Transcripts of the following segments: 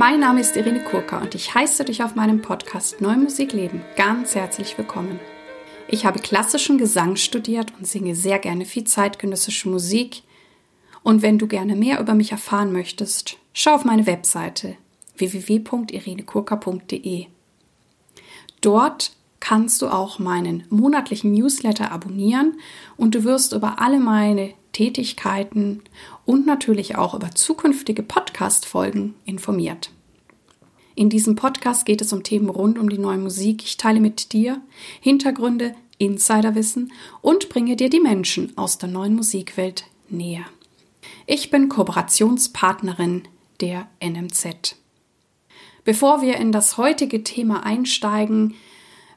Mein Name ist Irene Kurka und ich heiße dich auf meinem Podcast Neue Musik Leben ganz herzlich willkommen. Ich habe klassischen Gesang studiert und singe sehr gerne viel zeitgenössische Musik. Und wenn du gerne mehr über mich erfahren möchtest, schau auf meine Webseite www.irenekurka.de. Dort kannst du auch meinen monatlichen Newsletter abonnieren und du wirst über alle meine Tätigkeiten und natürlich auch über zukünftige Podcast-Folgen informiert. In diesem Podcast geht es um Themen rund um die neue Musik. Ich teile mit dir Hintergründe, Insiderwissen und bringe dir die Menschen aus der neuen Musikwelt näher. Ich bin Kooperationspartnerin der NMZ. Bevor wir in das heutige Thema einsteigen,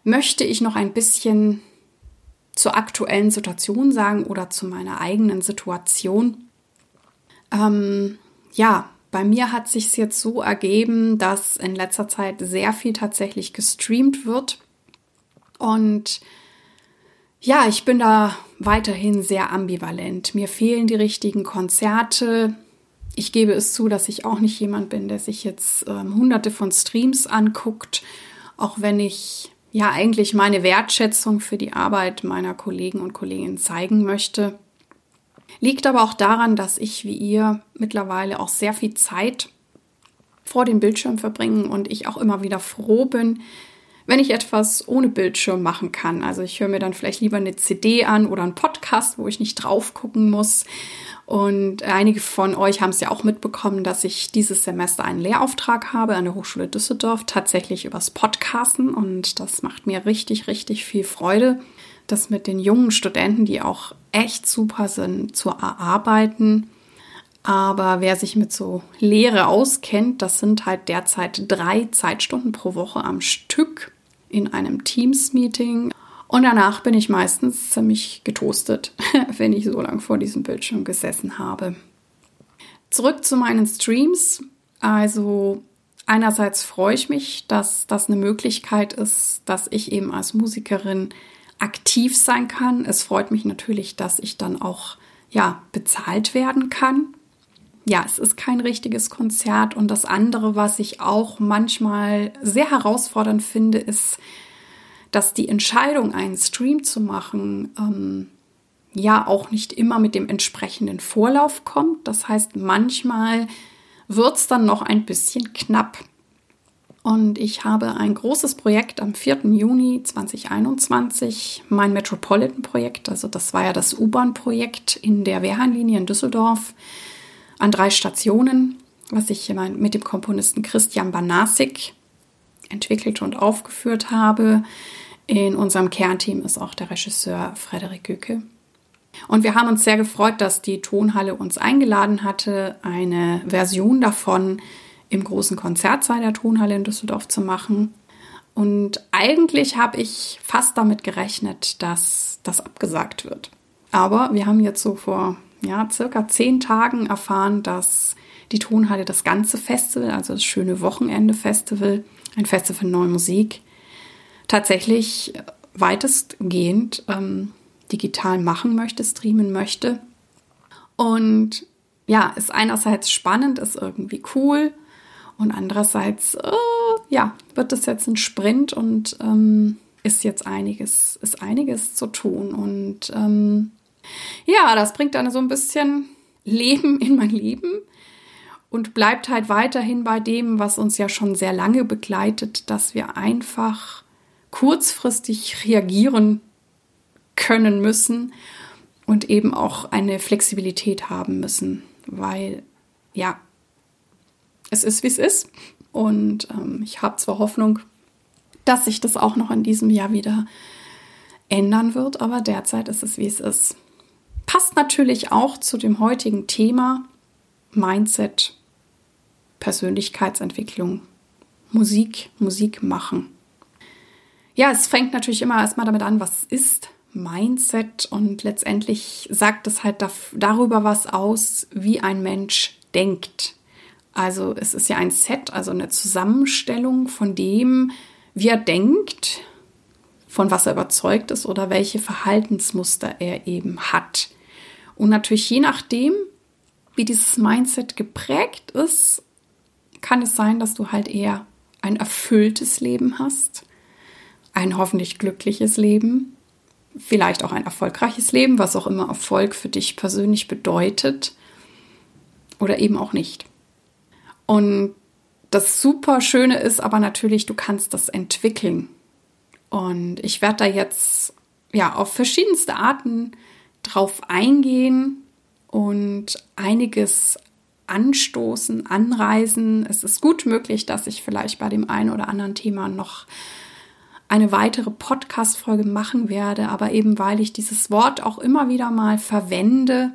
möchte ich noch ein bisschen zur aktuellen Situation sagen oder zu meiner eigenen Situation. Ähm, ja, bei mir hat sich jetzt so ergeben, dass in letzter Zeit sehr viel tatsächlich gestreamt wird. Und ja, ich bin da weiterhin sehr ambivalent. Mir fehlen die richtigen Konzerte. Ich gebe es zu, dass ich auch nicht jemand bin, der sich jetzt ähm, hunderte von Streams anguckt, auch wenn ich ja eigentlich meine Wertschätzung für die Arbeit meiner Kollegen und Kolleginnen zeigen möchte. Liegt aber auch daran, dass ich wie ihr mittlerweile auch sehr viel Zeit vor dem Bildschirm verbringe und ich auch immer wieder froh bin, wenn ich etwas ohne Bildschirm machen kann. Also ich höre mir dann vielleicht lieber eine CD an oder einen Podcast, wo ich nicht drauf gucken muss. Und einige von euch haben es ja auch mitbekommen, dass ich dieses Semester einen Lehrauftrag habe an der Hochschule Düsseldorf, tatsächlich übers Podcasten. Und das macht mir richtig, richtig viel Freude, das mit den jungen Studenten, die auch echt super sind, zu erarbeiten. Aber wer sich mit so Lehre auskennt, das sind halt derzeit drei Zeitstunden pro Woche am Stück in einem Teams-Meeting. Und danach bin ich meistens ziemlich getoastet, wenn ich so lange vor diesem Bildschirm gesessen habe. Zurück zu meinen Streams. Also einerseits freue ich mich, dass das eine Möglichkeit ist, dass ich eben als Musikerin aktiv sein kann. Es freut mich natürlich, dass ich dann auch ja bezahlt werden kann. Ja, es ist kein richtiges Konzert und das andere, was ich auch manchmal sehr herausfordernd finde, ist dass die Entscheidung, einen Stream zu machen, ähm, ja auch nicht immer mit dem entsprechenden Vorlauf kommt. Das heißt, manchmal wird es dann noch ein bisschen knapp. Und ich habe ein großes Projekt am 4. Juni 2021, mein Metropolitan-Projekt, also das war ja das U-Bahn-Projekt in der Wehrhahnlinie in Düsseldorf, an drei Stationen, was ich mit dem Komponisten Christian Banasik entwickelt und aufgeführt habe. In unserem Kernteam ist auch der Regisseur Frederik Gücke. Und wir haben uns sehr gefreut, dass die Tonhalle uns eingeladen hatte, eine Version davon im großen Konzertsaal der Tonhalle in Düsseldorf zu machen. Und eigentlich habe ich fast damit gerechnet, dass das abgesagt wird. Aber wir haben jetzt so vor ja, circa zehn Tagen erfahren, dass die Tonhalle das ganze Festival, also das schöne Wochenende-Festival, ein Festival Neue Musik, tatsächlich weitestgehend ähm, digital machen möchte, streamen möchte. Und ja, ist einerseits spannend, ist irgendwie cool und andererseits, äh, ja, wird das jetzt ein Sprint und ähm, ist jetzt einiges, ist einiges zu tun. Und ähm, ja, das bringt dann so ein bisschen Leben in mein Leben und bleibt halt weiterhin bei dem, was uns ja schon sehr lange begleitet, dass wir einfach kurzfristig reagieren können müssen und eben auch eine Flexibilität haben müssen, weil ja, es ist, wie es ist. Und ähm, ich habe zwar Hoffnung, dass sich das auch noch in diesem Jahr wieder ändern wird, aber derzeit ist es, wie es ist. Passt natürlich auch zu dem heutigen Thema Mindset, Persönlichkeitsentwicklung, Musik, Musik machen. Ja, es fängt natürlich immer erstmal damit an, was ist Mindset und letztendlich sagt es halt darüber was aus, wie ein Mensch denkt. Also es ist ja ein Set, also eine Zusammenstellung von dem, wie er denkt, von was er überzeugt ist oder welche Verhaltensmuster er eben hat. Und natürlich je nachdem, wie dieses Mindset geprägt ist, kann es sein, dass du halt eher ein erfülltes Leben hast, ein hoffentlich glückliches Leben, vielleicht auch ein erfolgreiches Leben, was auch immer Erfolg für dich persönlich bedeutet oder eben auch nicht. Und das super Schöne ist aber natürlich, du kannst das entwickeln. Und ich werde da jetzt ja auf verschiedenste Arten drauf eingehen und einiges anstoßen, anreisen. Es ist gut möglich, dass ich vielleicht bei dem einen oder anderen Thema noch eine weitere Podcast-Folge machen werde, aber eben weil ich dieses Wort auch immer wieder mal verwende,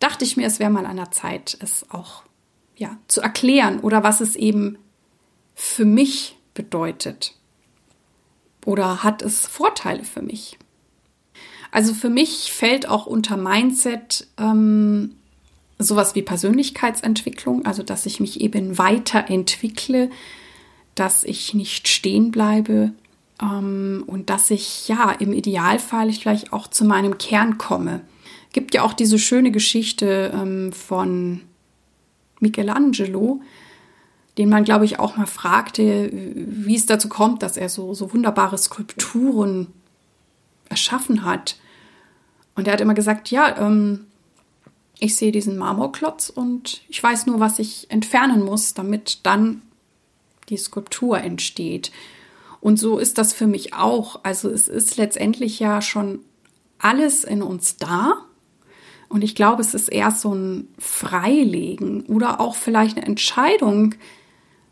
dachte ich mir, es wäre mal an der Zeit, es auch ja, zu erklären oder was es eben für mich bedeutet. Oder hat es Vorteile für mich? Also für mich fällt auch unter Mindset ähm, sowas wie Persönlichkeitsentwicklung, also dass ich mich eben weiterentwickle, dass ich nicht stehen bleibe ähm, und dass ich ja im Idealfall vielleicht auch zu meinem Kern komme. Gibt ja auch diese schöne Geschichte ähm, von Michelangelo, den man, glaube ich, auch mal fragte, wie es dazu kommt, dass er so, so wunderbare Skulpturen erschaffen hat. Und er hat immer gesagt, ja, ähm, ich sehe diesen Marmorklotz und ich weiß nur, was ich entfernen muss, damit dann die Skulptur entsteht. Und so ist das für mich auch. Also es ist letztendlich ja schon alles in uns da. Und ich glaube, es ist eher so ein Freilegen oder auch vielleicht eine Entscheidung,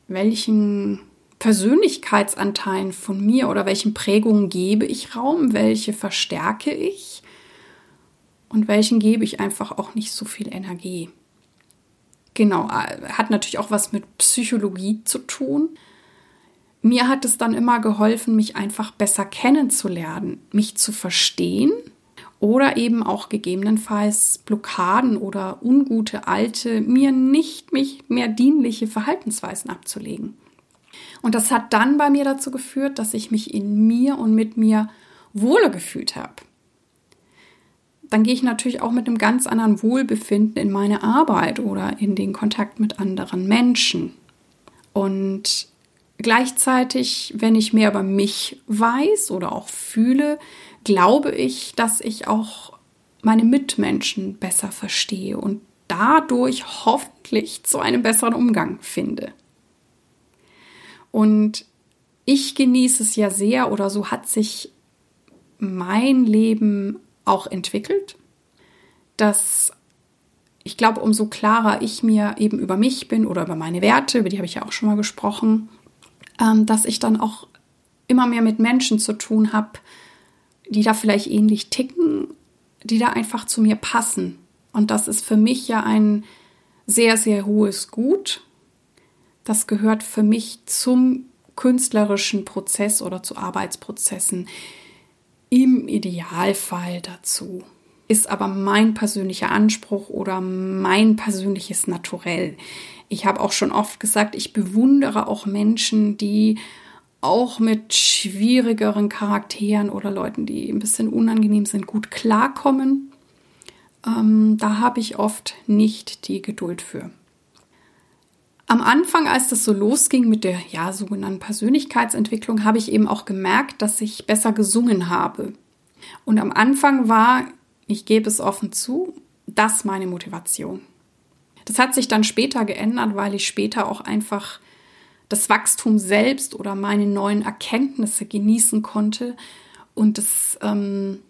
welchen Persönlichkeitsanteilen von mir oder welchen Prägungen gebe ich Raum, welche verstärke ich und welchen gebe ich einfach auch nicht so viel Energie. Genau, äh, hat natürlich auch was mit Psychologie zu tun. Mir hat es dann immer geholfen, mich einfach besser kennenzulernen, mich zu verstehen oder eben auch gegebenenfalls Blockaden oder ungute alte, mir nicht mich mehr dienliche Verhaltensweisen abzulegen. Und das hat dann bei mir dazu geführt, dass ich mich in mir und mit mir wohler gefühlt habe. Dann gehe ich natürlich auch mit einem ganz anderen Wohlbefinden in meine Arbeit oder in den Kontakt mit anderen Menschen. Und gleichzeitig, wenn ich mehr über mich weiß oder auch fühle, glaube ich, dass ich auch meine Mitmenschen besser verstehe und dadurch hoffentlich zu einem besseren Umgang finde. Und ich genieße es ja sehr oder so hat sich mein Leben auch entwickelt, dass ich glaube, umso klarer ich mir eben über mich bin oder über meine Werte, über die habe ich ja auch schon mal gesprochen, ähm, dass ich dann auch immer mehr mit Menschen zu tun habe, die da vielleicht ähnlich ticken, die da einfach zu mir passen. Und das ist für mich ja ein sehr, sehr hohes Gut. Das gehört für mich zum künstlerischen Prozess oder zu Arbeitsprozessen im Idealfall dazu. Ist aber mein persönlicher Anspruch oder mein persönliches Naturell. Ich habe auch schon oft gesagt, ich bewundere auch Menschen, die auch mit schwierigeren Charakteren oder Leuten, die ein bisschen unangenehm sind, gut klarkommen. Ähm, da habe ich oft nicht die Geduld für. Am Anfang, als das so losging mit der ja, sogenannten Persönlichkeitsentwicklung, habe ich eben auch gemerkt, dass ich besser gesungen habe. Und am Anfang war, ich gebe es offen zu, das meine Motivation. Das hat sich dann später geändert, weil ich später auch einfach das Wachstum selbst oder meine neuen Erkenntnisse genießen konnte. Und das, ähm,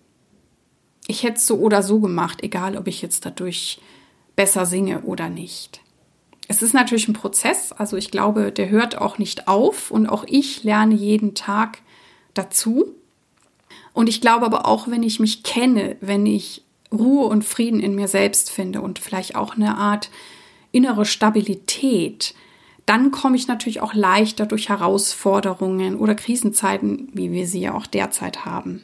ich hätte es so oder so gemacht, egal ob ich jetzt dadurch besser singe oder nicht. Es ist natürlich ein Prozess, also ich glaube, der hört auch nicht auf und auch ich lerne jeden Tag dazu. Und ich glaube aber auch, wenn ich mich kenne, wenn ich Ruhe und Frieden in mir selbst finde und vielleicht auch eine Art innere Stabilität, dann komme ich natürlich auch leichter durch Herausforderungen oder Krisenzeiten, wie wir sie ja auch derzeit haben.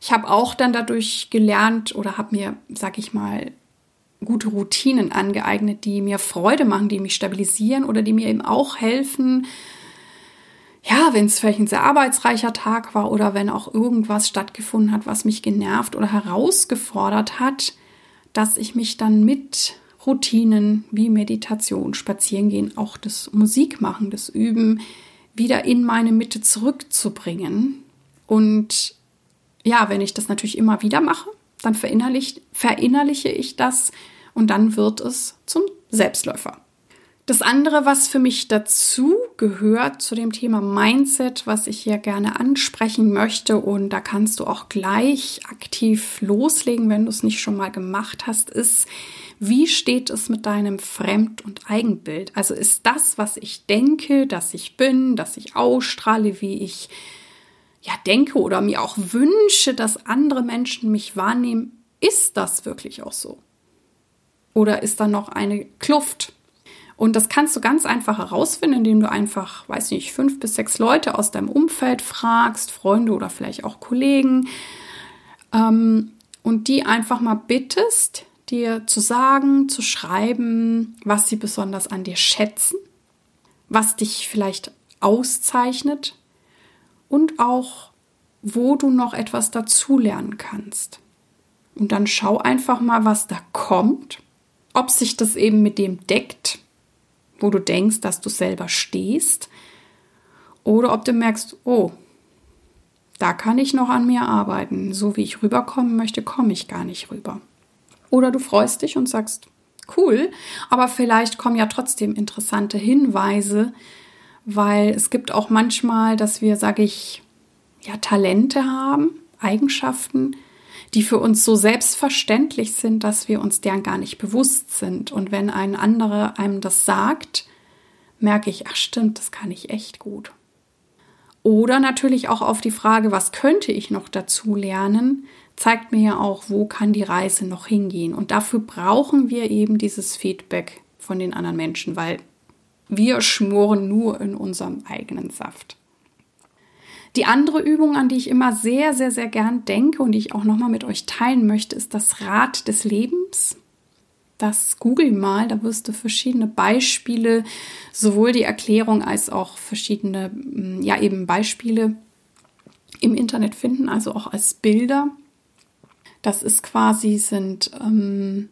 Ich habe auch dann dadurch gelernt oder habe mir, sag ich mal, gute Routinen angeeignet, die mir Freude machen, die mich stabilisieren oder die mir eben auch helfen, ja, wenn es vielleicht ein sehr arbeitsreicher Tag war oder wenn auch irgendwas stattgefunden hat, was mich genervt oder herausgefordert hat, dass ich mich dann mit Routinen wie Meditation, Spazierengehen, auch das Musikmachen, das Üben wieder in meine Mitte zurückzubringen. Und ja, wenn ich das natürlich immer wieder mache, dann verinnerliche, verinnerliche ich das und dann wird es zum Selbstläufer. Das andere, was für mich dazu gehört zu dem Thema Mindset, was ich hier gerne ansprechen möchte, und da kannst du auch gleich aktiv loslegen, wenn du es nicht schon mal gemacht hast, ist, wie steht es mit deinem Fremd- und Eigenbild? Also ist das, was ich denke, dass ich bin, dass ich ausstrahle, wie ich ja denke oder mir auch wünsche, dass andere Menschen mich wahrnehmen, ist das wirklich auch so? Oder ist da noch eine Kluft? Und das kannst du ganz einfach herausfinden, indem du einfach, weiß nicht, fünf bis sechs Leute aus deinem Umfeld fragst, Freunde oder vielleicht auch Kollegen, ähm, und die einfach mal bittest, dir zu sagen, zu schreiben, was sie besonders an dir schätzen, was dich vielleicht auszeichnet und auch, wo du noch etwas dazulernen kannst. Und dann schau einfach mal, was da kommt, ob sich das eben mit dem deckt, wo du denkst, dass du selber stehst, oder ob du merkst, oh, da kann ich noch an mir arbeiten. So wie ich rüberkommen möchte, komme ich gar nicht rüber. Oder du freust dich und sagst, cool, aber vielleicht kommen ja trotzdem interessante Hinweise, weil es gibt auch manchmal, dass wir, sage ich, ja, Talente haben, Eigenschaften, die für uns so selbstverständlich sind, dass wir uns deren gar nicht bewusst sind. Und wenn ein anderer einem das sagt, merke ich, ach stimmt, das kann ich echt gut. Oder natürlich auch auf die Frage, was könnte ich noch dazu lernen, zeigt mir ja auch, wo kann die Reise noch hingehen. Und dafür brauchen wir eben dieses Feedback von den anderen Menschen, weil wir schmoren nur in unserem eigenen Saft. Die andere Übung, an die ich immer sehr, sehr, sehr gern denke und die ich auch nochmal mit euch teilen möchte, ist das Rad des Lebens. Das google mal, da wirst du verschiedene Beispiele, sowohl die Erklärung als auch verschiedene, mm, ja eben Beispiele im Internet finden, also auch als Bilder. Das ist quasi, sind, ähm,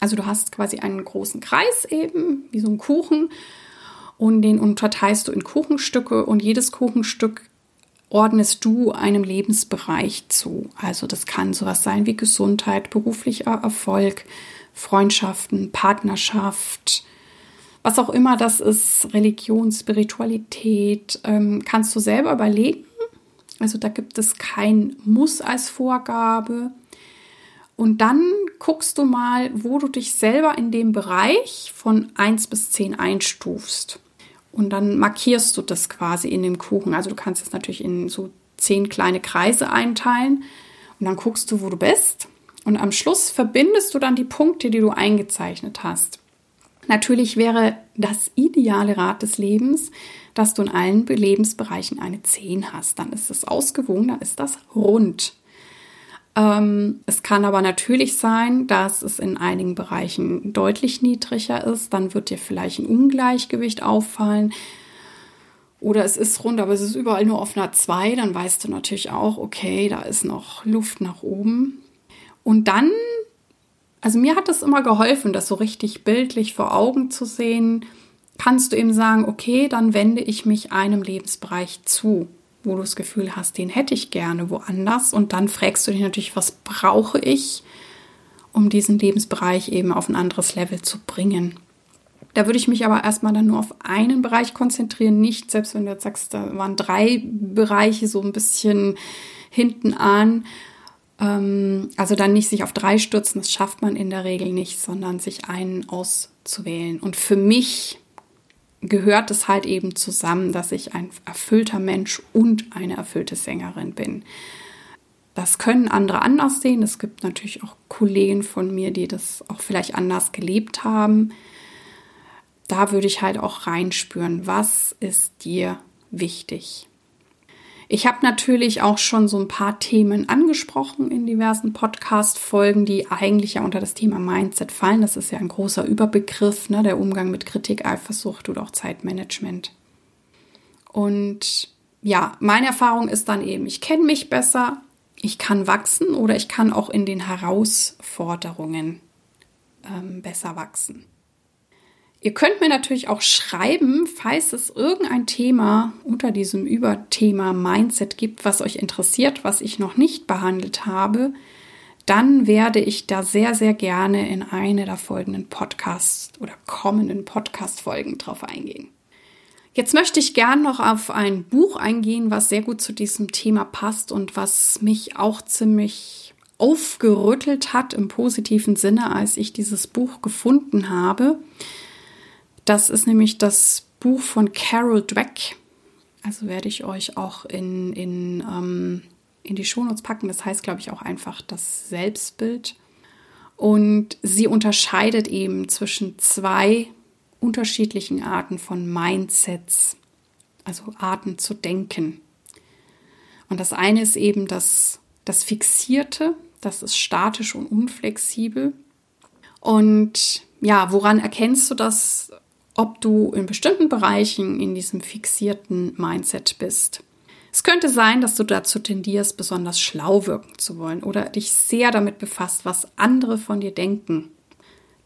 also du hast quasi einen großen Kreis eben, wie so ein Kuchen, und den unterteilst du in Kuchenstücke und jedes Kuchenstück ordnest du einem Lebensbereich zu. Also das kann sowas sein wie Gesundheit, beruflicher Erfolg, Freundschaften, Partnerschaft, was auch immer das ist, Religion, Spiritualität, ähm, kannst du selber überlegen. Also da gibt es kein Muss als Vorgabe. Und dann guckst du mal, wo du dich selber in dem Bereich von 1 bis 10 einstufst. Und dann markierst du das quasi in dem Kuchen. Also du kannst es natürlich in so zehn kleine Kreise einteilen und dann guckst du, wo du bist. Und am Schluss verbindest du dann die Punkte, die du eingezeichnet hast. Natürlich wäre das ideale Rad des Lebens, dass du in allen Lebensbereichen eine 10 hast. Dann ist es ausgewogen, dann ist das rund. Ähm, es kann aber natürlich sein, dass es in einigen Bereichen deutlich niedriger ist. Dann wird dir vielleicht ein Ungleichgewicht auffallen. Oder es ist rund, aber es ist überall nur auf einer 2. Dann weißt du natürlich auch, okay, da ist noch Luft nach oben. Und dann, also mir hat es immer geholfen, das so richtig bildlich vor Augen zu sehen. Kannst du eben sagen, okay, dann wende ich mich einem Lebensbereich zu wo du das Gefühl hast, den hätte ich gerne woanders. Und dann fragst du dich natürlich, was brauche ich, um diesen Lebensbereich eben auf ein anderes Level zu bringen. Da würde ich mich aber erstmal dann nur auf einen Bereich konzentrieren, nicht, selbst wenn du jetzt sagst, da waren drei Bereiche so ein bisschen hinten an. Ähm, also dann nicht sich auf drei stürzen, das schafft man in der Regel nicht, sondern sich einen auszuwählen. Und für mich gehört es halt eben zusammen, dass ich ein erfüllter Mensch und eine erfüllte Sängerin bin. Das können andere anders sehen. Es gibt natürlich auch Kollegen von mir, die das auch vielleicht anders gelebt haben. Da würde ich halt auch reinspüren, was ist dir wichtig? Ich habe natürlich auch schon so ein paar Themen angesprochen in diversen Podcast-Folgen, die eigentlich ja unter das Thema Mindset fallen. Das ist ja ein großer Überbegriff, ne? der Umgang mit Kritik, Eifersucht oder auch Zeitmanagement. Und ja, meine Erfahrung ist dann eben, ich kenne mich besser, ich kann wachsen oder ich kann auch in den Herausforderungen ähm, besser wachsen. Ihr könnt mir natürlich auch schreiben, falls es irgendein Thema unter diesem Überthema Mindset gibt, was euch interessiert, was ich noch nicht behandelt habe. Dann werde ich da sehr, sehr gerne in eine der folgenden Podcasts oder kommenden Podcast-Folgen drauf eingehen. Jetzt möchte ich gern noch auf ein Buch eingehen, was sehr gut zu diesem Thema passt und was mich auch ziemlich aufgerüttelt hat im positiven Sinne, als ich dieses Buch gefunden habe. Das ist nämlich das Buch von Carol Dweck. Also werde ich euch auch in, in, ähm, in die Shownotes packen. Das heißt, glaube ich, auch einfach das Selbstbild. Und sie unterscheidet eben zwischen zwei unterschiedlichen Arten von Mindsets, also Arten zu denken. Und das eine ist eben das, das Fixierte, das ist statisch und unflexibel. Und ja, woran erkennst du das ob du in bestimmten Bereichen in diesem fixierten Mindset bist. Es könnte sein, dass du dazu tendierst, besonders schlau wirken zu wollen oder dich sehr damit befasst, was andere von dir denken.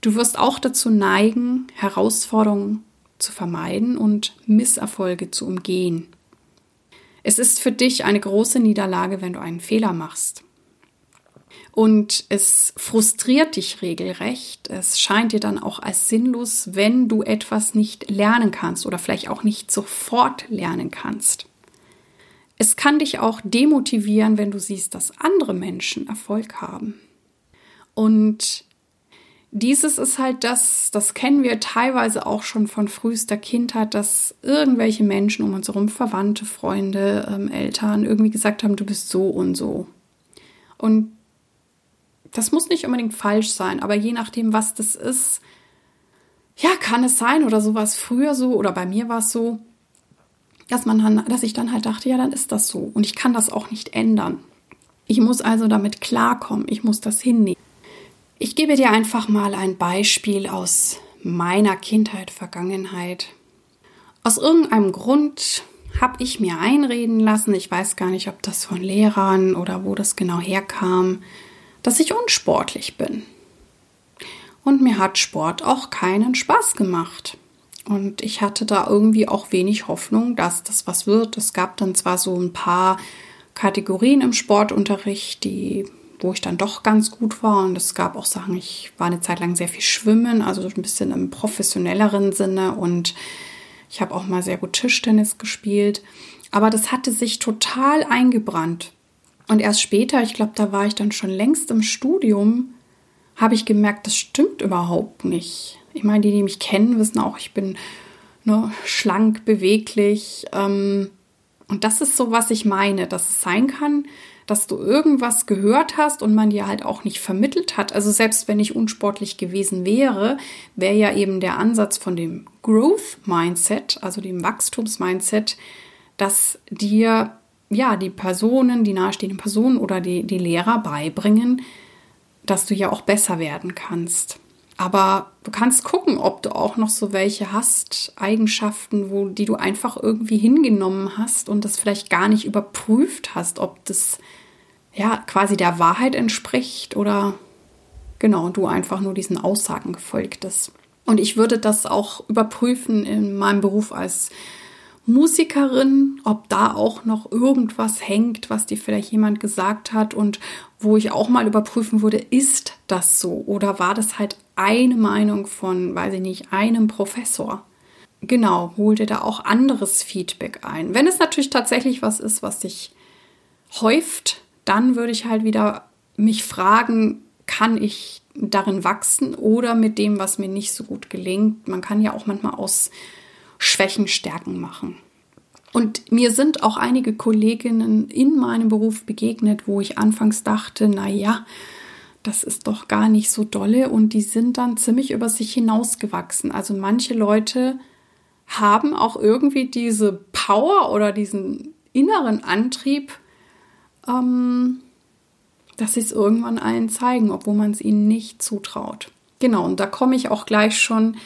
Du wirst auch dazu neigen, Herausforderungen zu vermeiden und Misserfolge zu umgehen. Es ist für dich eine große Niederlage, wenn du einen Fehler machst und es frustriert dich regelrecht. Es scheint dir dann auch als sinnlos, wenn du etwas nicht lernen kannst oder vielleicht auch nicht sofort lernen kannst. Es kann dich auch demotivieren, wenn du siehst, dass andere Menschen Erfolg haben. Und dieses ist halt das, das kennen wir teilweise auch schon von frühester Kindheit, dass irgendwelche Menschen um uns herum, Verwandte, Freunde, ähm, Eltern irgendwie gesagt haben, du bist so und so. Und das muss nicht unbedingt falsch sein, aber je nachdem, was das ist, ja, kann es sein oder sowas früher so oder bei mir war es so, dass man dann, dass ich dann halt dachte, ja, dann ist das so und ich kann das auch nicht ändern. Ich muss also damit klarkommen, ich muss das hinnehmen. Ich gebe dir einfach mal ein Beispiel aus meiner Kindheit, Vergangenheit. Aus irgendeinem Grund habe ich mir einreden lassen, ich weiß gar nicht, ob das von Lehrern oder wo das genau herkam, dass ich unsportlich bin. Und mir hat Sport auch keinen Spaß gemacht. Und ich hatte da irgendwie auch wenig Hoffnung, dass das was wird. Es gab dann zwar so ein paar Kategorien im Sportunterricht, die, wo ich dann doch ganz gut war. Und es gab auch Sachen, ich war eine Zeit lang sehr viel schwimmen, also ein bisschen im professionelleren Sinne. Und ich habe auch mal sehr gut Tischtennis gespielt. Aber das hatte sich total eingebrannt. Und erst später, ich glaube, da war ich dann schon längst im Studium, habe ich gemerkt, das stimmt überhaupt nicht. Ich meine, die, die mich kennen, wissen auch, ich bin ne, schlank, beweglich. Ähm, und das ist so, was ich meine, dass es sein kann, dass du irgendwas gehört hast und man dir halt auch nicht vermittelt hat. Also selbst wenn ich unsportlich gewesen wäre, wäre ja eben der Ansatz von dem Growth Mindset, also dem Wachstums-Mindset, dass dir ja, die Personen, die nahestehenden Personen oder die, die Lehrer beibringen, dass du ja auch besser werden kannst. Aber du kannst gucken, ob du auch noch so welche hast, Eigenschaften, wo, die du einfach irgendwie hingenommen hast und das vielleicht gar nicht überprüft hast, ob das ja quasi der Wahrheit entspricht oder genau, du einfach nur diesen Aussagen gefolgt bist. Und ich würde das auch überprüfen in meinem Beruf als Musikerin, ob da auch noch irgendwas hängt, was dir vielleicht jemand gesagt hat und wo ich auch mal überprüfen würde, ist das so oder war das halt eine Meinung von, weiß ich nicht, einem Professor? Genau, hol dir da auch anderes Feedback ein. Wenn es natürlich tatsächlich was ist, was sich häuft, dann würde ich halt wieder mich fragen, kann ich darin wachsen oder mit dem, was mir nicht so gut gelingt. Man kann ja auch manchmal aus Schwächen Stärken machen. Und mir sind auch einige Kolleginnen in meinem Beruf begegnet, wo ich anfangs dachte, na ja, das ist doch gar nicht so dolle und die sind dann ziemlich über sich hinausgewachsen. Also manche Leute haben auch irgendwie diese Power oder diesen inneren Antrieb, ähm, dass sie es irgendwann allen zeigen, obwohl man es ihnen nicht zutraut. Genau, und da komme ich auch gleich schon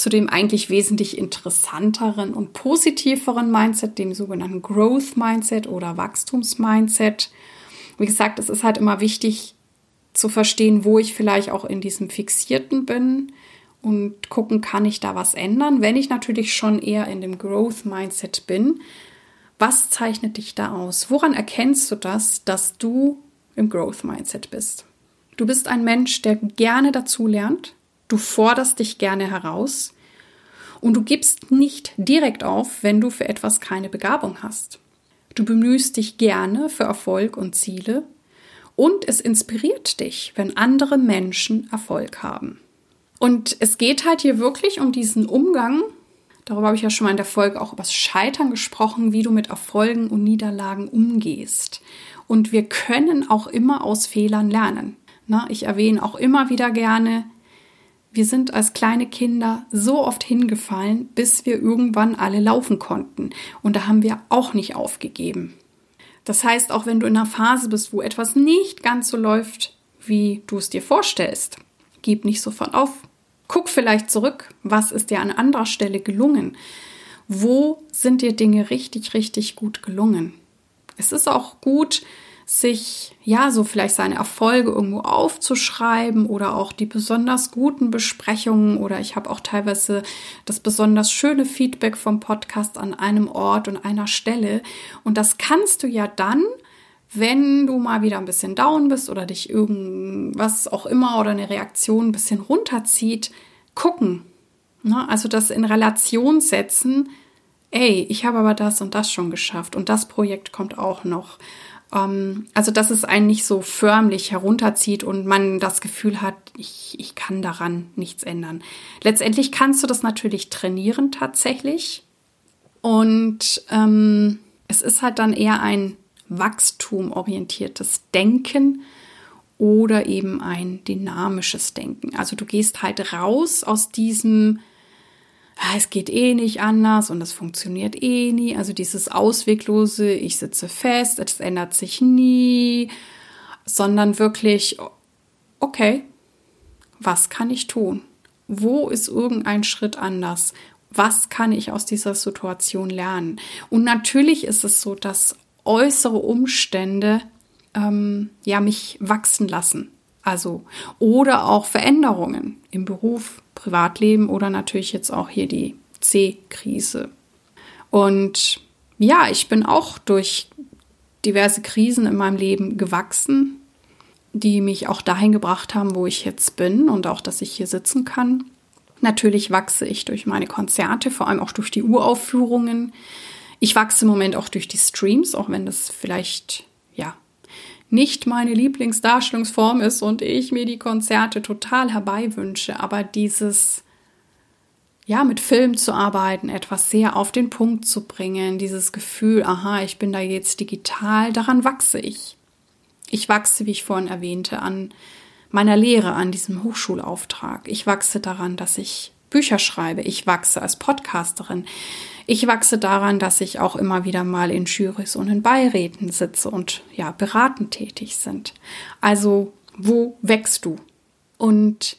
zu dem eigentlich wesentlich interessanteren und positiveren Mindset, dem sogenannten Growth Mindset oder Wachstums Mindset. Wie gesagt, es ist halt immer wichtig, zu verstehen, wo ich vielleicht auch in diesem Fixierten bin und gucken, kann ich da was ändern. Wenn ich natürlich schon eher in dem Growth Mindset bin, was zeichnet dich da aus? Woran erkennst du das, dass du im Growth Mindset bist? Du bist ein Mensch, der gerne dazu lernt. Du forderst dich gerne heraus. Und du gibst nicht direkt auf, wenn du für etwas keine Begabung hast. Du bemühst dich gerne für Erfolg und Ziele. Und es inspiriert dich, wenn andere Menschen Erfolg haben. Und es geht halt hier wirklich um diesen Umgang Darüber habe ich ja schon mal in der Folge auch über das Scheitern gesprochen, wie du mit Erfolgen und Niederlagen umgehst. Und wir können auch immer aus Fehlern lernen. Na, ich erwähne auch immer wieder gerne, wir sind als kleine Kinder so oft hingefallen, bis wir irgendwann alle laufen konnten. Und da haben wir auch nicht aufgegeben. Das heißt, auch wenn du in einer Phase bist, wo etwas nicht ganz so läuft, wie du es dir vorstellst, gib nicht sofort auf. Guck vielleicht zurück, was ist dir an anderer Stelle gelungen? Wo sind dir Dinge richtig, richtig gut gelungen? Es ist auch gut, sich ja so vielleicht seine Erfolge irgendwo aufzuschreiben oder auch die besonders guten Besprechungen oder ich habe auch teilweise das besonders schöne Feedback vom Podcast an einem Ort und einer Stelle und das kannst du ja dann wenn du mal wieder ein bisschen down bist oder dich irgendwas auch immer oder eine Reaktion ein bisschen runterzieht, gucken. Ne? Also das in Relation setzen. Ey, ich habe aber das und das schon geschafft und das Projekt kommt auch noch. Ähm, also dass es einen nicht so förmlich herunterzieht und man das Gefühl hat, ich, ich kann daran nichts ändern. Letztendlich kannst du das natürlich trainieren tatsächlich. Und ähm, es ist halt dann eher ein wachstumorientiertes Denken oder eben ein dynamisches Denken. Also du gehst halt raus aus diesem, es geht eh nicht anders und es funktioniert eh nie. Also dieses ausweglose, ich sitze fest, es ändert sich nie, sondern wirklich, okay, was kann ich tun? Wo ist irgendein Schritt anders? Was kann ich aus dieser Situation lernen? Und natürlich ist es so, dass äußere Umstände ähm, ja mich wachsen lassen. Also oder auch Veränderungen im Beruf, Privatleben oder natürlich jetzt auch hier die C-Krise. Und ja, ich bin auch durch diverse Krisen in meinem Leben gewachsen, die mich auch dahin gebracht haben, wo ich jetzt bin und auch, dass ich hier sitzen kann. Natürlich wachse ich durch meine Konzerte, vor allem auch durch die Uraufführungen. Ich wachse im Moment auch durch die Streams, auch wenn das vielleicht, ja, nicht meine Lieblingsdarstellungsform ist und ich mir die Konzerte total herbeiwünsche, aber dieses, ja, mit Film zu arbeiten, etwas sehr auf den Punkt zu bringen, dieses Gefühl, aha, ich bin da jetzt digital, daran wachse ich. Ich wachse, wie ich vorhin erwähnte, an meiner Lehre, an diesem Hochschulauftrag. Ich wachse daran, dass ich Bücher schreibe. Ich wachse als Podcasterin. Ich wachse daran, dass ich auch immer wieder mal in Jurys und in Beiräten sitze und ja, beratend tätig sind. Also, wo wächst du? Und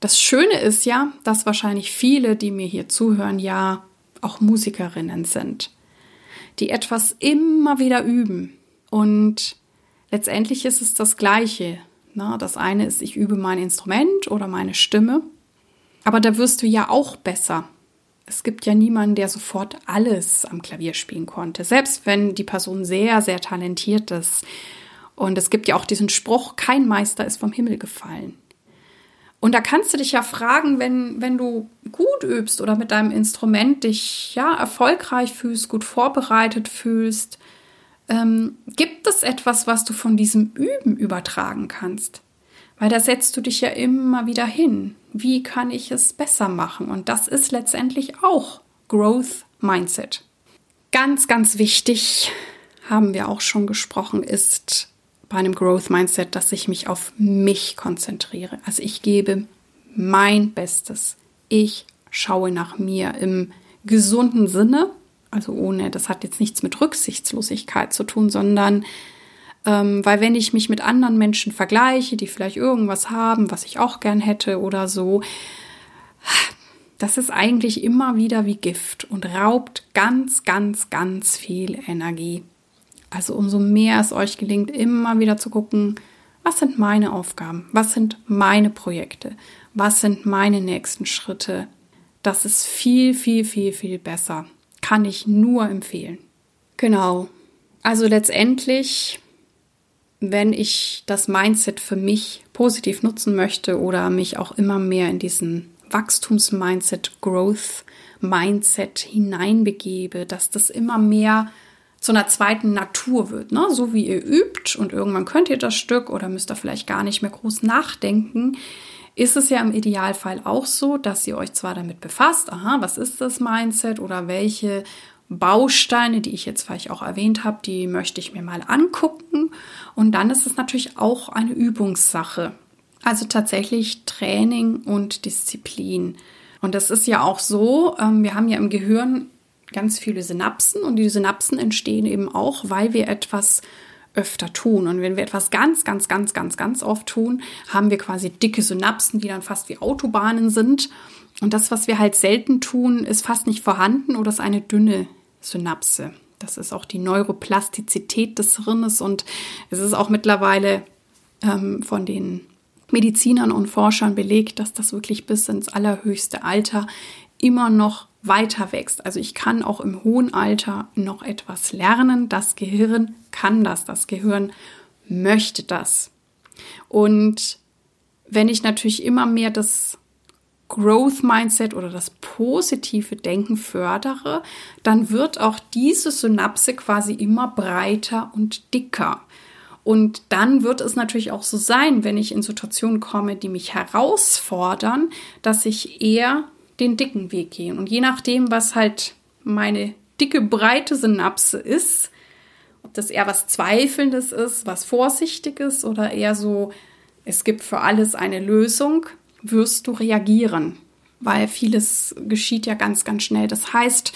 das Schöne ist ja, dass wahrscheinlich viele, die mir hier zuhören, ja auch Musikerinnen sind, die etwas immer wieder üben. Und letztendlich ist es das Gleiche. Das eine ist, ich übe mein Instrument oder meine Stimme aber da wirst du ja auch besser. Es gibt ja niemanden, der sofort alles am Klavier spielen konnte, selbst wenn die Person sehr, sehr talentiert ist. Und es gibt ja auch diesen Spruch, kein Meister ist vom Himmel gefallen. Und da kannst du dich ja fragen, wenn, wenn du gut übst oder mit deinem Instrument dich ja erfolgreich fühlst, gut vorbereitet fühlst, ähm, gibt es etwas, was du von diesem Üben übertragen kannst? Weil da setzt du dich ja immer wieder hin. Wie kann ich es besser machen? Und das ist letztendlich auch Growth Mindset. Ganz, ganz wichtig, haben wir auch schon gesprochen, ist bei einem Growth Mindset, dass ich mich auf mich konzentriere. Also ich gebe mein Bestes. Ich schaue nach mir im gesunden Sinne, also ohne, das hat jetzt nichts mit Rücksichtslosigkeit zu tun, sondern ähm, weil wenn ich mich mit anderen Menschen vergleiche, die vielleicht irgendwas haben, was ich auch gern hätte oder so, das ist eigentlich immer wieder wie Gift und raubt ganz, ganz, ganz viel Energie. Also umso mehr es euch gelingt, immer wieder zu gucken, was sind meine Aufgaben, was sind meine Projekte, was sind meine nächsten Schritte. Das ist viel, viel, viel, viel besser. Kann ich nur empfehlen. Genau. Also letztendlich, wenn ich das Mindset für mich positiv nutzen möchte oder mich auch immer mehr in diesen Wachstums-Mindset, Growth-Mindset hineinbegebe, dass das immer mehr zu einer zweiten Natur wird. Ne? So wie ihr übt und irgendwann könnt ihr das Stück oder müsst ihr vielleicht gar nicht mehr groß nachdenken, ist es ja im Idealfall auch so, dass ihr euch zwar damit befasst, aha, was ist das Mindset oder welche Bausteine, die ich jetzt vielleicht auch erwähnt habe, die möchte ich mir mal angucken. Und dann ist es natürlich auch eine Übungssache. Also tatsächlich Training und Disziplin. Und das ist ja auch so, ähm, wir haben ja im Gehirn ganz viele Synapsen und die Synapsen entstehen eben auch, weil wir etwas öfter tun. Und wenn wir etwas ganz, ganz, ganz, ganz, ganz oft tun, haben wir quasi dicke Synapsen, die dann fast wie Autobahnen sind. Und das, was wir halt selten tun, ist fast nicht vorhanden oder ist eine dünne Synapse. Das ist auch die Neuroplastizität des Hirnes und es ist auch mittlerweile ähm, von den Medizinern und Forschern belegt, dass das wirklich bis ins allerhöchste Alter immer noch weiter wächst. Also ich kann auch im hohen Alter noch etwas lernen. Das Gehirn kann das. Das Gehirn möchte das. Und wenn ich natürlich immer mehr das Growth Mindset oder das positive Denken fördere, dann wird auch diese Synapse quasi immer breiter und dicker. Und dann wird es natürlich auch so sein, wenn ich in Situationen komme, die mich herausfordern, dass ich eher den dicken Weg gehe. Und je nachdem, was halt meine dicke, breite Synapse ist, ob das eher was Zweifelndes ist, was Vorsichtiges oder eher so, es gibt für alles eine Lösung, wirst du reagieren. Weil vieles geschieht ja ganz, ganz schnell. Das heißt,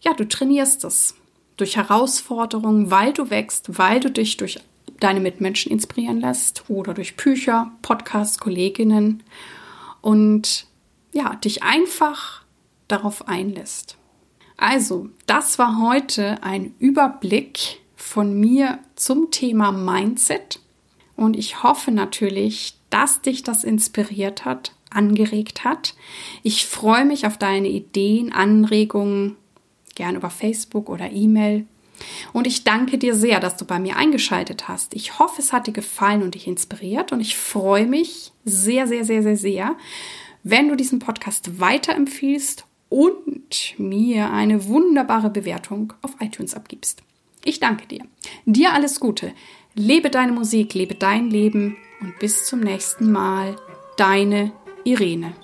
ja, du trainierst es durch Herausforderungen, weil du wächst, weil du dich durch deine Mitmenschen inspirieren lässt oder durch Bücher, Podcasts, Kolleginnen und ja, dich einfach darauf einlässt. Also, das war heute ein Überblick von mir zum Thema Mindset und ich hoffe natürlich, dass dich das inspiriert hat, angeregt hat. Ich freue mich auf deine Ideen, Anregungen, gern über Facebook oder E-Mail. Und ich danke dir sehr, dass du bei mir eingeschaltet hast. Ich hoffe, es hat dir gefallen und dich inspiriert. Und ich freue mich sehr, sehr, sehr, sehr, sehr, wenn du diesen Podcast weiterempfiehlst und mir eine wunderbare Bewertung auf iTunes abgibst. Ich danke dir. Dir alles Gute. Lebe deine Musik, lebe dein Leben und bis zum nächsten Mal. Deine Irene.